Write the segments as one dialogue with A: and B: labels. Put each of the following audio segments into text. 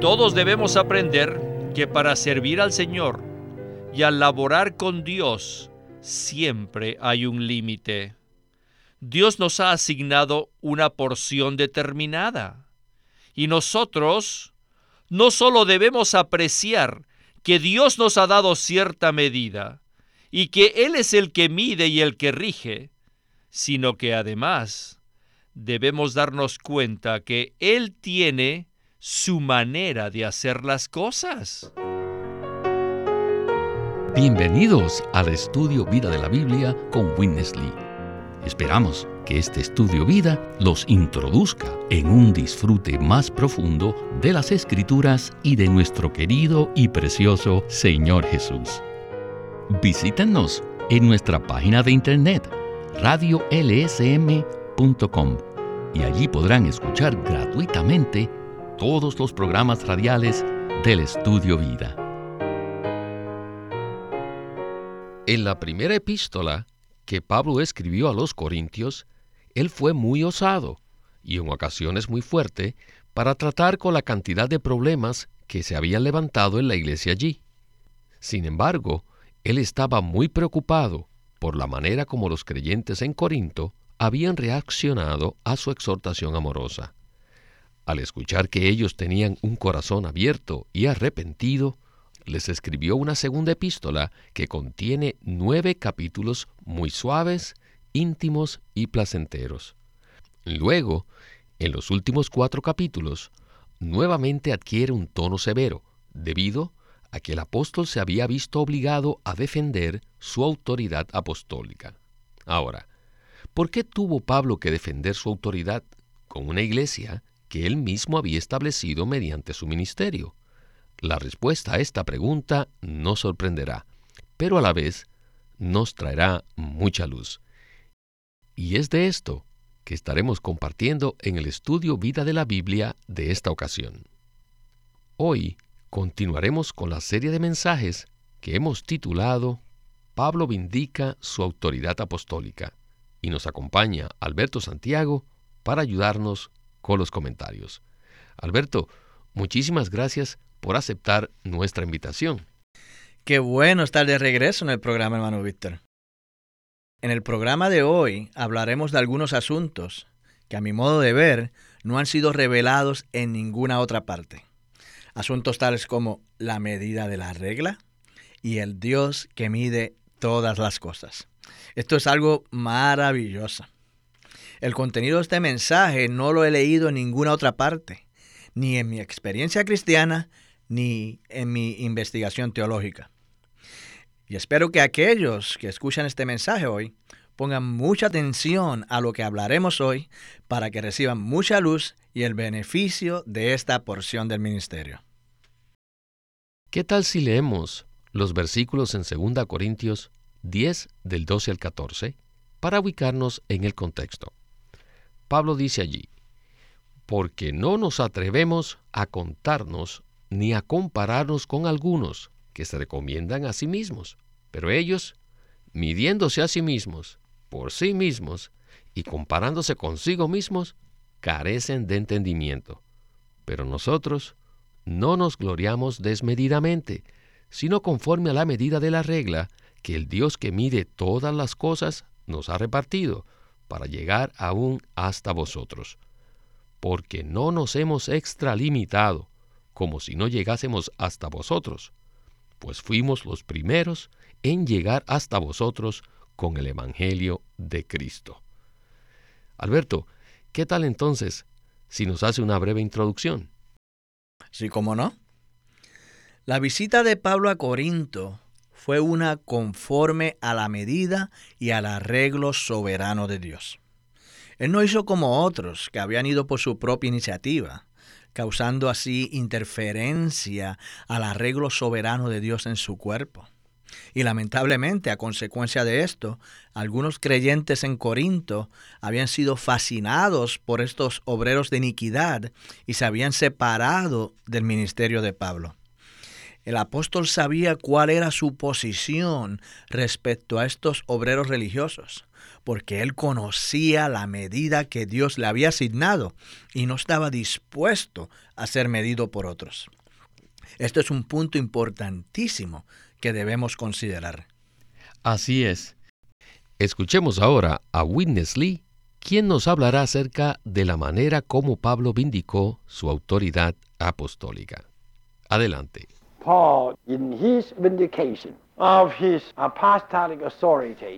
A: Todos debemos aprender que para servir al Señor y al laborar con Dios siempre hay un límite. Dios nos ha asignado una porción determinada y nosotros no solo debemos apreciar que Dios nos ha dado cierta medida y que Él es el que mide y el que rige, sino que además debemos darnos cuenta que Él tiene su manera de hacer las cosas.
B: Bienvenidos al estudio Vida de la Biblia con Witness Lee. Esperamos que este estudio vida los introduzca en un disfrute más profundo de las escrituras y de nuestro querido y precioso Señor Jesús. Visítenos en nuestra página de internet radiolsm.com y allí podrán escuchar gratuitamente todos los programas radiales del Estudio Vida. En la primera epístola que Pablo escribió a los Corintios, él fue muy osado y en ocasiones muy fuerte para tratar con la cantidad de problemas que se habían levantado en la iglesia allí. Sin embargo, él estaba muy preocupado por la manera como los creyentes en Corinto habían reaccionado a su exhortación amorosa. Al escuchar que ellos tenían un corazón abierto y arrepentido, les escribió una segunda epístola que contiene nueve capítulos muy suaves, íntimos y placenteros. Luego, en los últimos cuatro capítulos, nuevamente adquiere un tono severo, debido a que el apóstol se había visto obligado a defender su autoridad apostólica. Ahora, ¿por qué tuvo Pablo que defender su autoridad con una iglesia que él mismo había establecido mediante su ministerio? La respuesta a esta pregunta nos sorprenderá, pero a la vez nos traerá mucha luz. Y es de esto que estaremos compartiendo en el estudio Vida de la Biblia de esta ocasión. Hoy continuaremos con la serie de mensajes que hemos titulado Pablo vindica su autoridad apostólica y nos acompaña Alberto Santiago para ayudarnos con los comentarios. Alberto, muchísimas gracias por aceptar nuestra invitación.
C: Qué bueno estar de regreso en el programa, hermano Víctor. En el programa de hoy hablaremos de algunos asuntos que a mi modo de ver no han sido revelados en ninguna otra parte. Asuntos tales como la medida de la regla y el Dios que mide todas las cosas. Esto es algo maravilloso. El contenido de este mensaje no lo he leído en ninguna otra parte, ni en mi experiencia cristiana, ni en mi investigación teológica. Y espero que aquellos que escuchan este mensaje hoy pongan mucha atención a lo que hablaremos hoy para que reciban mucha luz y el beneficio de esta porción del ministerio.
B: ¿Qué tal si leemos los versículos en 2 Corintios 10 del 12 al 14 para ubicarnos en el contexto? Pablo dice allí, porque no nos atrevemos a contarnos ni a compararnos con algunos que se recomiendan a sí mismos, pero ellos, midiéndose a sí mismos, por sí mismos, y comparándose consigo mismos, carecen de entendimiento. Pero nosotros no nos gloriamos desmedidamente, sino conforme a la medida de la regla que el Dios que mide todas las cosas nos ha repartido, para llegar aún hasta vosotros, porque no nos hemos extralimitado, como si no llegásemos hasta vosotros, pues fuimos los primeros en llegar hasta vosotros con el Evangelio de Cristo. Alberto, ¿qué tal entonces si nos hace una breve introducción?
C: Sí, cómo no. La visita de Pablo a Corinto fue una conforme a la medida y al arreglo soberano de Dios. Él no hizo como otros que habían ido por su propia iniciativa, causando así interferencia al arreglo soberano de Dios en su cuerpo. Y lamentablemente, a consecuencia de esto, algunos creyentes en Corinto habían sido fascinados por estos obreros de iniquidad y se habían separado del ministerio de Pablo. El apóstol sabía cuál era su posición respecto a estos obreros religiosos, porque él conocía la medida que Dios le había asignado y no estaba dispuesto a ser medido por otros. Esto es un punto importantísimo que debemos considerar.
B: Así es. Escuchemos ahora a Witness Lee, quien nos hablará acerca de la manera como Pablo vindicó su autoridad apostólica. Adelante.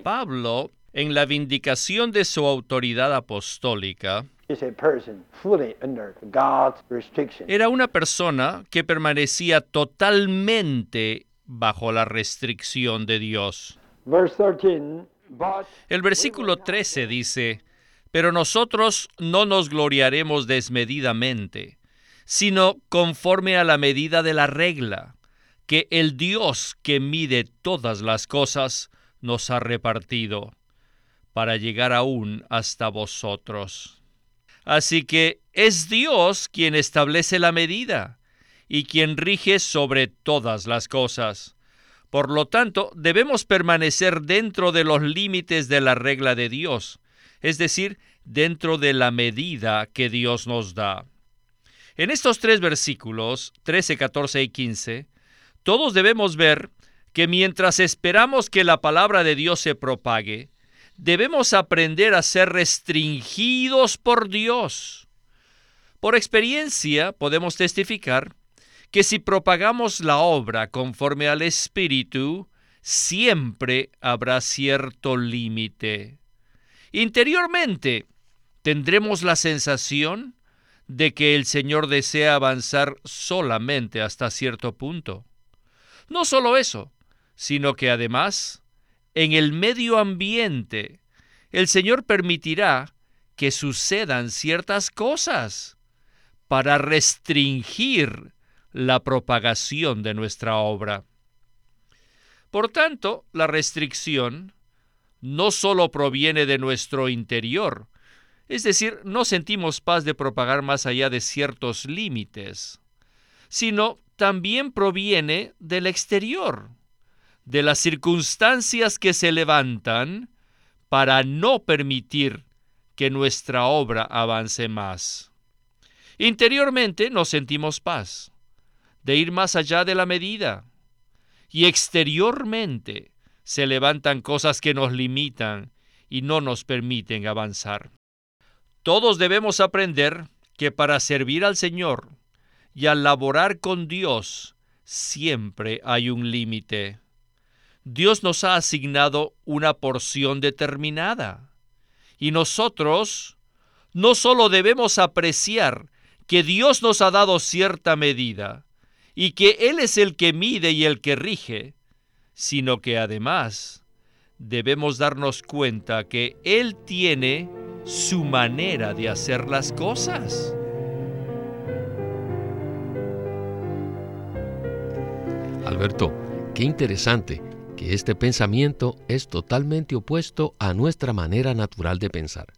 A: Pablo, en la vindicación de su autoridad apostólica, era una persona que permanecía totalmente bajo la restricción de Dios. El versículo 13 dice, pero nosotros no nos gloriaremos desmedidamente, sino conforme a la medida de la regla, que el Dios que mide todas las cosas nos ha repartido, para llegar aún hasta vosotros. Así que es Dios quien establece la medida y quien rige sobre todas las cosas. Por lo tanto, debemos permanecer dentro de los límites de la regla de Dios, es decir, dentro de la medida que Dios nos da. En estos tres versículos, 13, 14 y 15, todos debemos ver que mientras esperamos que la palabra de Dios se propague, debemos aprender a ser restringidos por Dios. Por experiencia podemos testificar que si propagamos la obra conforme al Espíritu, siempre habrá cierto límite. Interiormente, tendremos la sensación de que el Señor desea avanzar solamente hasta cierto punto. No solo eso, sino que además, en el medio ambiente, el Señor permitirá que sucedan ciertas cosas para restringir la propagación de nuestra obra. Por tanto, la restricción no solo proviene de nuestro interior, es decir, no sentimos paz de propagar más allá de ciertos límites, sino también proviene del exterior, de las circunstancias que se levantan para no permitir que nuestra obra avance más. Interiormente nos sentimos paz, de ir más allá de la medida, y exteriormente se levantan cosas que nos limitan y no nos permiten avanzar. Todos debemos aprender que para servir al Señor y al laborar con Dios siempre hay un límite. Dios nos ha asignado una porción determinada y nosotros no solo debemos apreciar que Dios nos ha dado cierta medida y que Él es el que mide y el que rige, sino que además debemos darnos cuenta que Él tiene su manera de hacer las cosas.
B: Alberto, qué interesante que este pensamiento es totalmente opuesto a nuestra manera natural de pensar,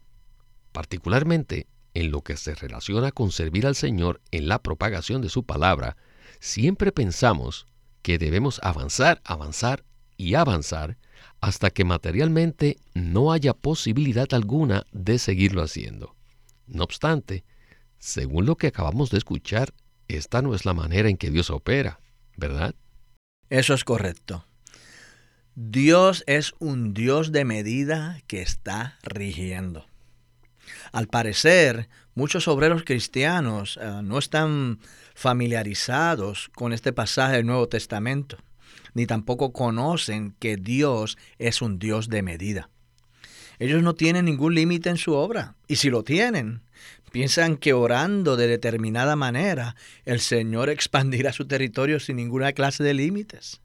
B: particularmente en lo que se relaciona con servir al Señor en la propagación de su palabra, siempre pensamos que debemos avanzar, avanzar y avanzar hasta que materialmente no haya posibilidad alguna de seguirlo haciendo. No obstante, según lo que acabamos de escuchar, esta no es la manera en que Dios opera, ¿verdad?
C: Eso es correcto. Dios es un Dios de medida que está rigiendo. Al parecer, muchos obreros cristianos eh, no están familiarizados con este pasaje del Nuevo Testamento ni tampoco conocen que Dios es un Dios de medida. Ellos no tienen ningún límite en su obra, y si lo tienen, piensan que orando de determinada manera, el Señor expandirá su territorio sin ninguna clase de límites.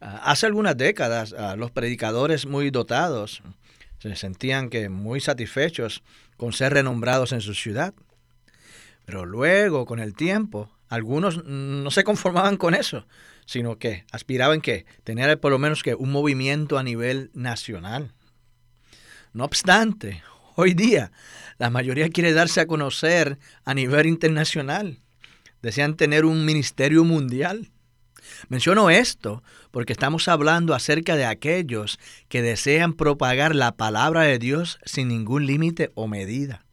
C: Ah, hace algunas décadas, ah, los predicadores muy dotados se sentían que muy satisfechos con ser renombrados en su ciudad. Pero luego, con el tiempo, algunos no se conformaban con eso, sino que aspiraban que tener por lo menos que un movimiento a nivel nacional. No obstante, hoy día la mayoría quiere darse a conocer a nivel internacional. Desean tener un ministerio mundial. Menciono esto porque estamos hablando acerca de aquellos que desean propagar la palabra de Dios sin ningún límite o medida.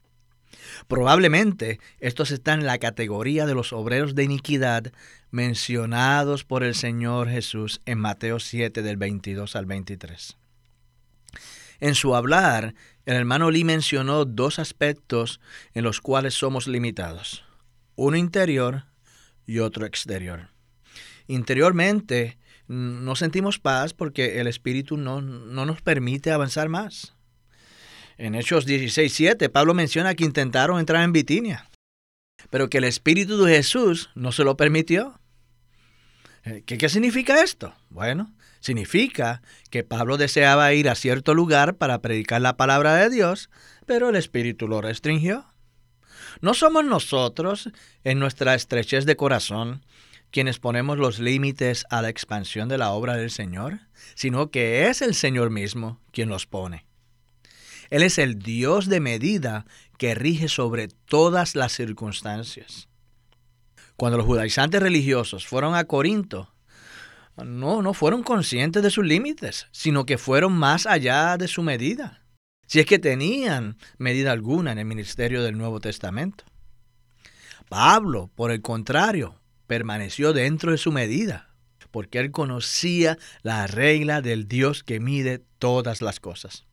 C: Probablemente estos están en la categoría de los obreros de iniquidad mencionados por el Señor Jesús en Mateo 7 del 22 al 23. En su hablar, el hermano Lee mencionó dos aspectos en los cuales somos limitados, uno interior y otro exterior. Interiormente no sentimos paz porque el Espíritu no, no nos permite avanzar más. En Hechos 16.7, Pablo menciona que intentaron entrar en Bitinia, pero que el Espíritu de Jesús no se lo permitió. Eh, ¿Qué, ¿Qué significa esto? Bueno, significa que Pablo deseaba ir a cierto lugar para predicar la palabra de Dios, pero el Espíritu lo restringió. No somos nosotros, en nuestra estrechez de corazón, quienes ponemos los límites a la expansión de la obra del Señor, sino que es el Señor mismo quien los pone. Él es el Dios de medida que rige sobre todas las circunstancias. Cuando los judaizantes religiosos fueron a Corinto, no, no fueron conscientes de sus límites, sino que fueron más allá de su medida, si es que tenían medida alguna en el ministerio del Nuevo Testamento. Pablo, por el contrario, permaneció dentro de su medida, porque él conocía la regla del Dios que mide todas las cosas.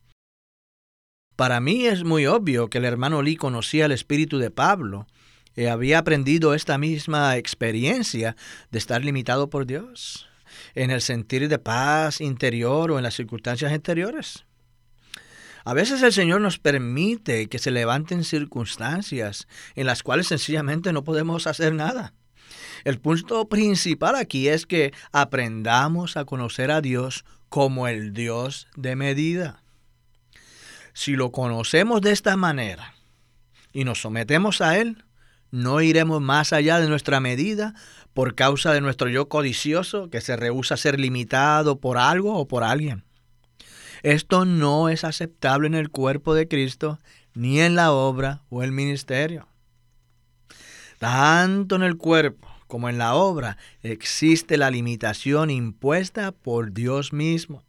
C: Para mí es muy obvio que el hermano Lee conocía el espíritu de Pablo y había aprendido esta misma experiencia de estar limitado por Dios, en el sentir de paz interior o en las circunstancias exteriores. A veces el Señor nos permite que se levanten circunstancias en las cuales sencillamente no podemos hacer nada. El punto principal aquí es que aprendamos a conocer a Dios como el Dios de medida. Si lo conocemos de esta manera y nos sometemos a Él, no iremos más allá de nuestra medida por causa de nuestro yo codicioso que se rehúsa a ser limitado por algo o por alguien. Esto no es aceptable en el cuerpo de Cristo ni en la obra o el ministerio. Tanto en el cuerpo como en la obra existe la limitación impuesta por Dios mismo.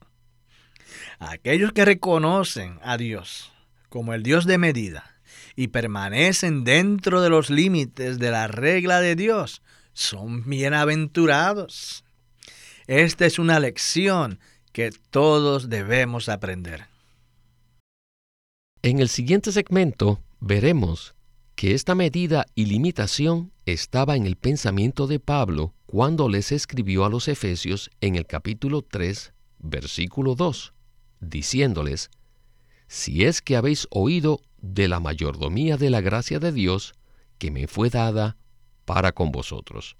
C: Aquellos que reconocen a Dios como el Dios de medida y permanecen dentro de los límites de la regla de Dios son bienaventurados. Esta es una lección que todos debemos aprender.
B: En el siguiente segmento veremos que esta medida y limitación estaba en el pensamiento de Pablo cuando les escribió a los Efesios en el capítulo 3, versículo 2 diciéndoles, Si es que habéis oído de la mayordomía de la gracia de Dios que me fue dada para con vosotros.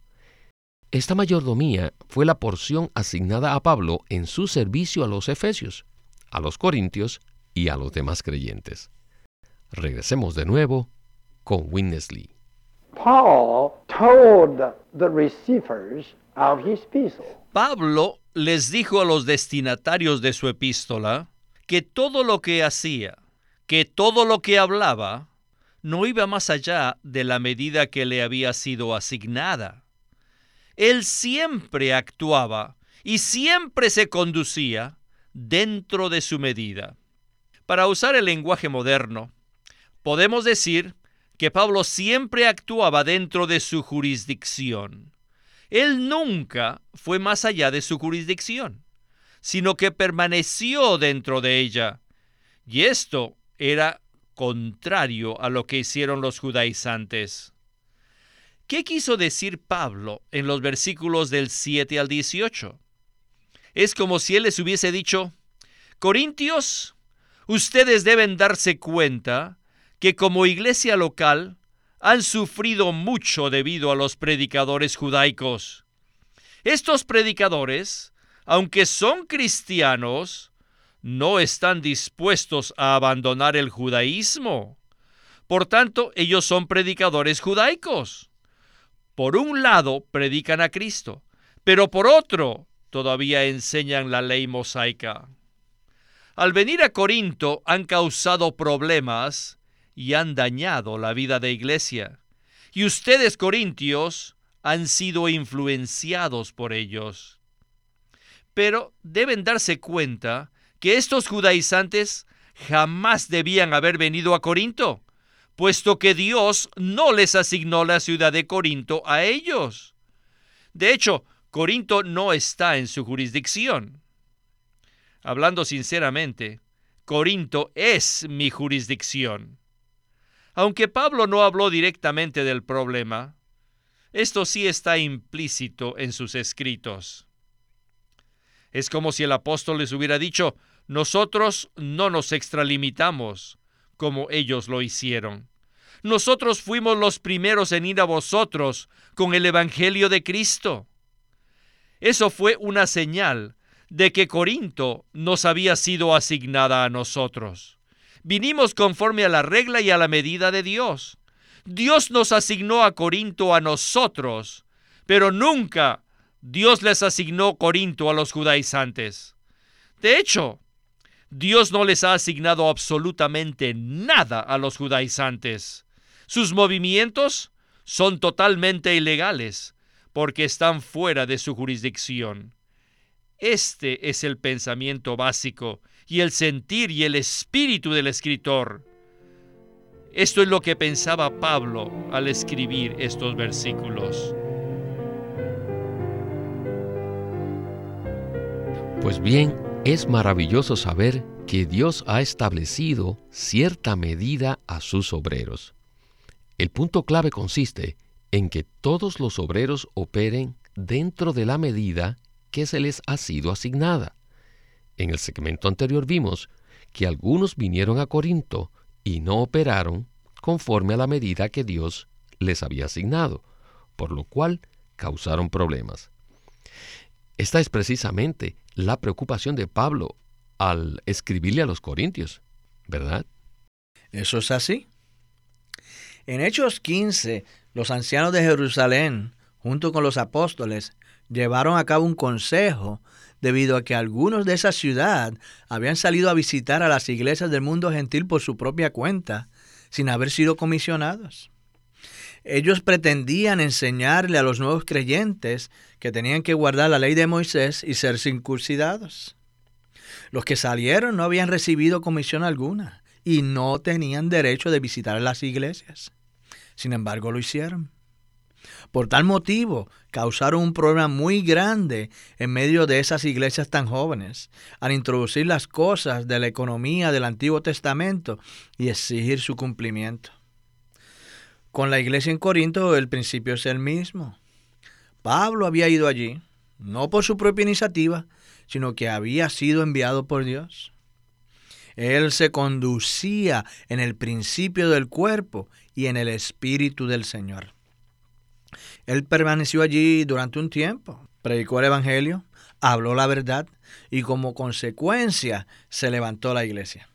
B: Esta mayordomía fue la porción asignada a Pablo en su servicio a los Efesios, a los Corintios y a los demás creyentes. Regresemos de nuevo con Winnesley.
A: Pablo les dijo a los destinatarios de su epístola que todo lo que hacía, que todo lo que hablaba, no iba más allá de la medida que le había sido asignada. Él siempre actuaba y siempre se conducía dentro de su medida. Para usar el lenguaje moderno, podemos decir que Pablo siempre actuaba dentro de su jurisdicción. Él nunca fue más allá de su jurisdicción, sino que permaneció dentro de ella. Y esto era contrario a lo que hicieron los judaizantes. ¿Qué quiso decir Pablo en los versículos del 7 al 18? Es como si él les hubiese dicho, Corintios, ustedes deben darse cuenta que como iglesia local han sufrido mucho debido a los predicadores judaicos. Estos predicadores, aunque son cristianos, no están dispuestos a abandonar el judaísmo. Por tanto, ellos son predicadores judaicos. Por un lado, predican a Cristo, pero por otro, todavía enseñan la ley mosaica. Al venir a Corinto han causado problemas y han dañado la vida de iglesia. Y ustedes, corintios, han sido influenciados por ellos. Pero deben darse cuenta que estos judaizantes jamás debían haber venido a Corinto, puesto que Dios no les asignó la ciudad de Corinto a ellos. De hecho, Corinto no está en su jurisdicción. Hablando sinceramente, Corinto es mi jurisdicción. Aunque Pablo no habló directamente del problema, esto sí está implícito en sus escritos. Es como si el apóstol les hubiera dicho, nosotros no nos extralimitamos como ellos lo hicieron. Nosotros fuimos los primeros en ir a vosotros con el Evangelio de Cristo. Eso fue una señal de que Corinto nos había sido asignada a nosotros. Vinimos conforme a la regla y a la medida de Dios. Dios nos asignó a Corinto a nosotros, pero nunca Dios les asignó Corinto a los judaizantes. De hecho, Dios no les ha asignado absolutamente nada a los judaizantes. Sus movimientos son totalmente ilegales porque están fuera de su jurisdicción. Este es el pensamiento básico y el sentir y el espíritu del escritor. Esto es lo que pensaba Pablo al escribir estos versículos.
B: Pues bien, es maravilloso saber que Dios ha establecido cierta medida a sus obreros. El punto clave consiste en que todos los obreros operen dentro de la medida que se les ha sido asignada. En el segmento anterior vimos que algunos vinieron a Corinto y no operaron conforme a la medida que Dios les había asignado, por lo cual causaron problemas. Esta es precisamente la preocupación de Pablo al escribirle a los Corintios, ¿verdad?
C: Eso es así. En Hechos 15, los ancianos de Jerusalén, junto con los apóstoles, llevaron a cabo un consejo debido a que algunos de esa ciudad habían salido a visitar a las iglesias del mundo gentil por su propia cuenta, sin haber sido comisionados. Ellos pretendían enseñarle a los nuevos creyentes que tenían que guardar la ley de Moisés y ser circuncidados. Los que salieron no habían recibido comisión alguna y no tenían derecho de visitar las iglesias. Sin embargo, lo hicieron. Por tal motivo, causaron un problema muy grande en medio de esas iglesias tan jóvenes, al introducir las cosas de la economía del Antiguo Testamento y exigir su cumplimiento. Con la iglesia en Corinto el principio es el mismo. Pablo había ido allí, no por su propia iniciativa, sino que había sido enviado por Dios. Él se conducía en el principio del cuerpo y en el espíritu del Señor. Él permaneció allí durante un tiempo, predicó el Evangelio, habló la verdad y como consecuencia se levantó la iglesia.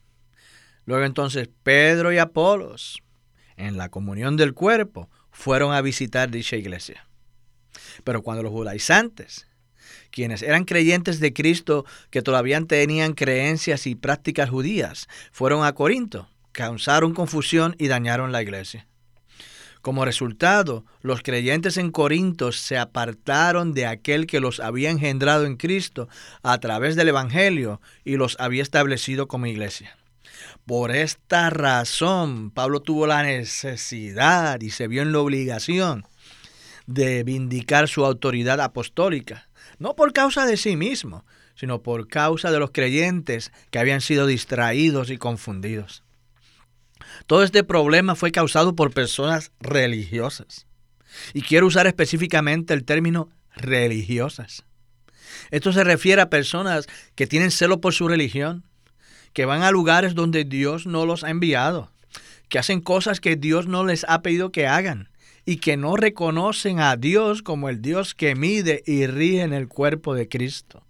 C: Luego entonces Pedro y Apolos, en la comunión del cuerpo, fueron a visitar dicha iglesia. Pero cuando los judaizantes, quienes eran creyentes de Cristo que todavía tenían creencias y prácticas judías, fueron a Corinto, causaron confusión y dañaron la iglesia. Como resultado, los creyentes en Corinto se apartaron de aquel que los había engendrado en Cristo a través del Evangelio y los había establecido como iglesia. Por esta razón, Pablo tuvo la necesidad y se vio en la obligación de vindicar su autoridad apostólica, no por causa de sí mismo, sino por causa de los creyentes que habían sido distraídos y confundidos. Todo este problema fue causado por personas religiosas. Y quiero usar específicamente el término religiosas. Esto se refiere a personas que tienen celo por su religión, que van a lugares donde Dios no los ha enviado, que hacen cosas que Dios no les ha pedido que hagan y que no reconocen a Dios como el Dios que mide y rige en el cuerpo de Cristo.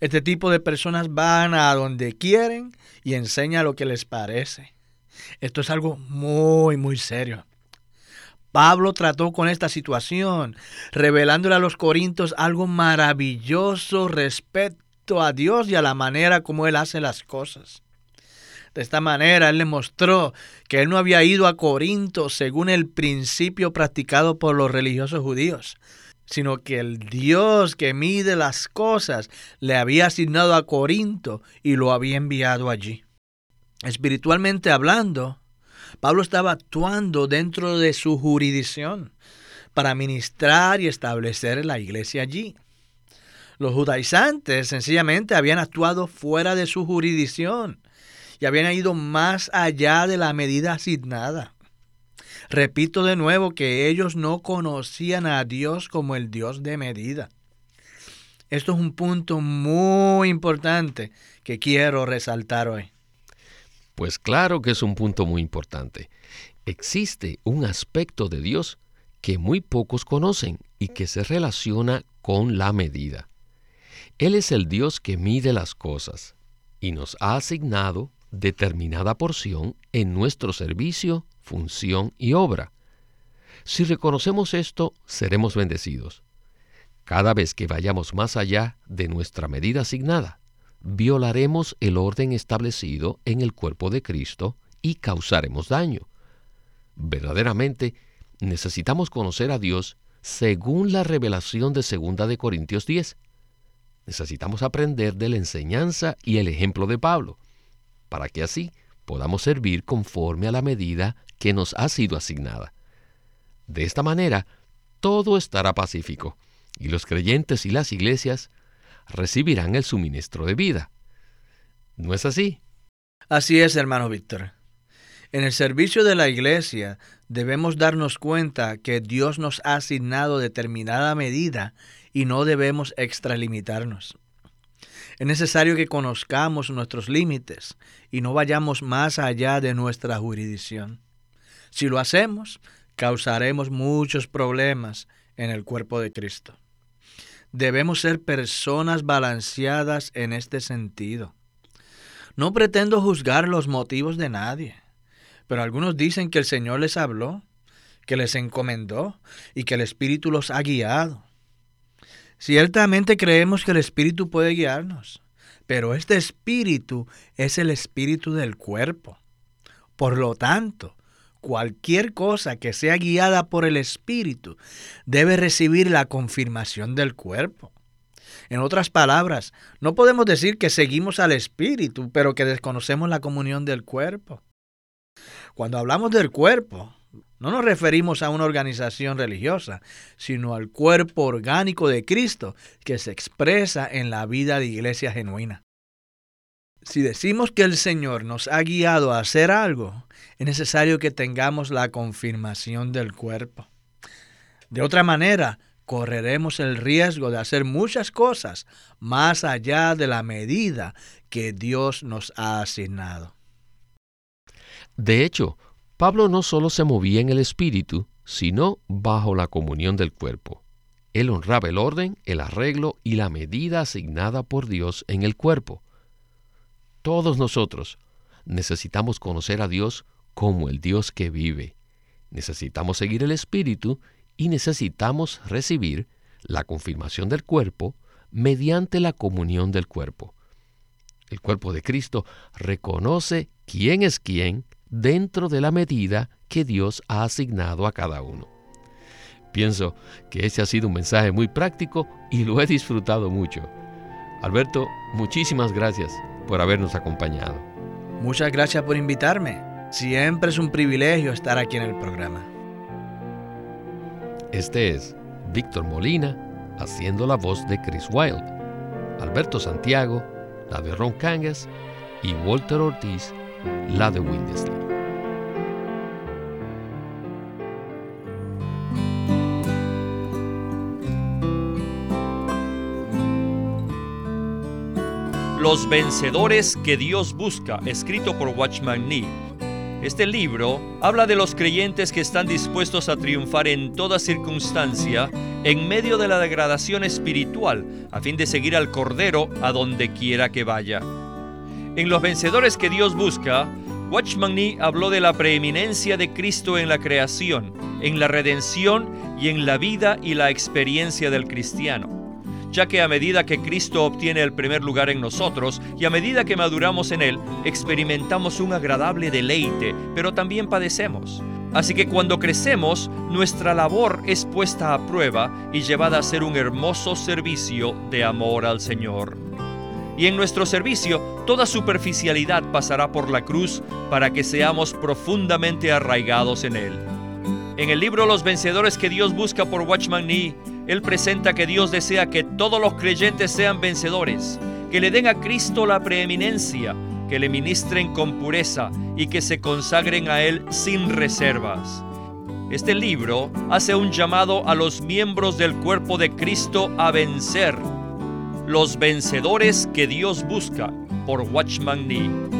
C: Este tipo de personas van a donde quieren y enseñan lo que les parece. Esto es algo muy, muy serio. Pablo trató con esta situación, revelándole a los corintios algo maravilloso respecto a Dios y a la manera como Él hace las cosas. De esta manera él le mostró que él no había ido a Corinto según el principio practicado por los religiosos judíos, sino que el Dios que mide las cosas le había asignado a Corinto y lo había enviado allí. Espiritualmente hablando, Pablo estaba actuando dentro de su jurisdicción para ministrar y establecer la iglesia allí. Los judaizantes sencillamente habían actuado fuera de su jurisdicción y habían ido más allá de la medida asignada. Repito de nuevo que ellos no conocían a Dios como el Dios de medida. Esto es un punto muy importante que quiero resaltar hoy.
B: Pues claro que es un punto muy importante. Existe un aspecto de Dios que muy pocos conocen y que se relaciona con la medida. Él es el Dios que mide las cosas y nos ha asignado determinada porción en nuestro servicio, función y obra. Si reconocemos esto, seremos bendecidos. Cada vez que vayamos más allá de nuestra medida asignada, violaremos el orden establecido en el cuerpo de Cristo y causaremos daño. Verdaderamente, necesitamos conocer a Dios según la revelación de 2 de Corintios 10. Necesitamos aprender de la enseñanza y el ejemplo de Pablo, para que así podamos servir conforme a la medida que nos ha sido asignada. De esta manera, todo estará pacífico, y los creyentes y las iglesias recibirán el suministro de vida. ¿No es así?
C: Así es, hermano Víctor. En el servicio de la iglesia debemos darnos cuenta que Dios nos ha asignado determinada medida y no debemos extralimitarnos. Es necesario que conozcamos nuestros límites y no vayamos más allá de nuestra jurisdicción. Si lo hacemos, causaremos muchos problemas en el cuerpo de Cristo. Debemos ser personas balanceadas en este sentido. No pretendo juzgar los motivos de nadie, pero algunos dicen que el Señor les habló, que les encomendó y que el Espíritu los ha guiado. Ciertamente creemos que el Espíritu puede guiarnos, pero este Espíritu es el Espíritu del cuerpo. Por lo tanto, cualquier cosa que sea guiada por el Espíritu debe recibir la confirmación del cuerpo. En otras palabras, no podemos decir que seguimos al Espíritu, pero que desconocemos la comunión del cuerpo. Cuando hablamos del cuerpo, no nos referimos a una organización religiosa, sino al cuerpo orgánico de Cristo que se expresa en la vida de iglesia genuina. Si decimos que el Señor nos ha guiado a hacer algo, es necesario que tengamos la confirmación del cuerpo. De otra manera, correremos el riesgo de hacer muchas cosas más allá de la medida que Dios nos ha asignado.
B: De hecho, Pablo no solo se movía en el espíritu, sino bajo la comunión del cuerpo. Él honraba el orden, el arreglo y la medida asignada por Dios en el cuerpo. Todos nosotros necesitamos conocer a Dios como el Dios que vive. Necesitamos seguir el Espíritu y necesitamos recibir la confirmación del cuerpo mediante la comunión del cuerpo. El cuerpo de Cristo reconoce quién es quién dentro de la medida que Dios ha asignado a cada uno. Pienso que ese ha sido un mensaje muy práctico y lo he disfrutado mucho. Alberto, muchísimas gracias por habernos acompañado.
C: Muchas gracias por invitarme. Siempre es un privilegio estar aquí en el programa.
B: Este es Víctor Molina haciendo la voz de Chris Wilde, Alberto Santiago, la de Ron Cangas y Walter Ortiz, la de Windesley.
A: Los vencedores que Dios busca, escrito por Watchman Nee. Este libro habla de los creyentes que están dispuestos a triunfar en toda circunstancia en medio de la degradación espiritual a fin de seguir al Cordero a donde quiera que vaya. En los vencedores que Dios busca, Watchman Nee habló de la preeminencia de Cristo en la creación, en la redención y en la vida y la experiencia del cristiano. Ya que a medida que Cristo obtiene el primer lugar en nosotros y a medida que maduramos en Él, experimentamos un agradable deleite, pero también padecemos. Así que cuando crecemos, nuestra labor es puesta a prueba y llevada a ser un hermoso servicio de amor al Señor. Y en nuestro servicio, toda superficialidad pasará por la cruz para que seamos profundamente arraigados en Él. En el libro Los vencedores que Dios busca por Watchman Nee, él presenta que Dios desea que todos los creyentes sean vencedores, que le den a Cristo la preeminencia, que le ministren con pureza y que se consagren a Él sin reservas. Este libro hace un llamado a los miembros del cuerpo de Cristo a vencer, los vencedores que Dios busca por Watchman Nee.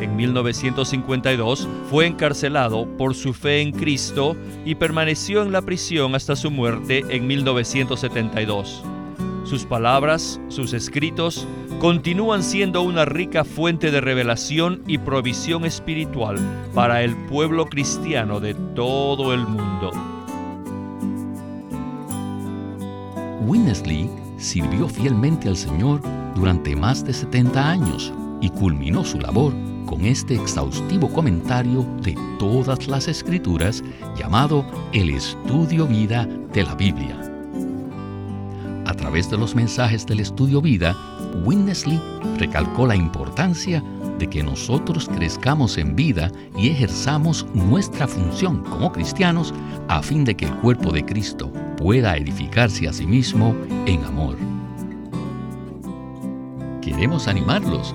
A: En 1952 fue encarcelado por su fe en Cristo y permaneció en la prisión hasta su muerte en 1972. Sus palabras, sus escritos, continúan siendo una rica fuente de revelación y provisión espiritual para el pueblo cristiano de todo el mundo.
D: Winnesley sirvió fielmente al Señor durante más de 70 años y culminó su labor con este exhaustivo comentario de todas las escrituras llamado El Estudio Vida de la Biblia. A través de los mensajes del Estudio Vida, Winnesley recalcó la importancia de que nosotros crezcamos en vida y ejerzamos nuestra función como cristianos a fin de que el cuerpo de Cristo pueda edificarse a sí mismo en amor. Queremos animarlos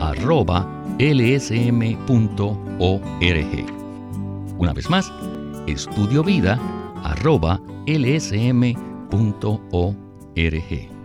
D: estudiovida.lsm.org. Una vez más, estudiovida.lsm.org.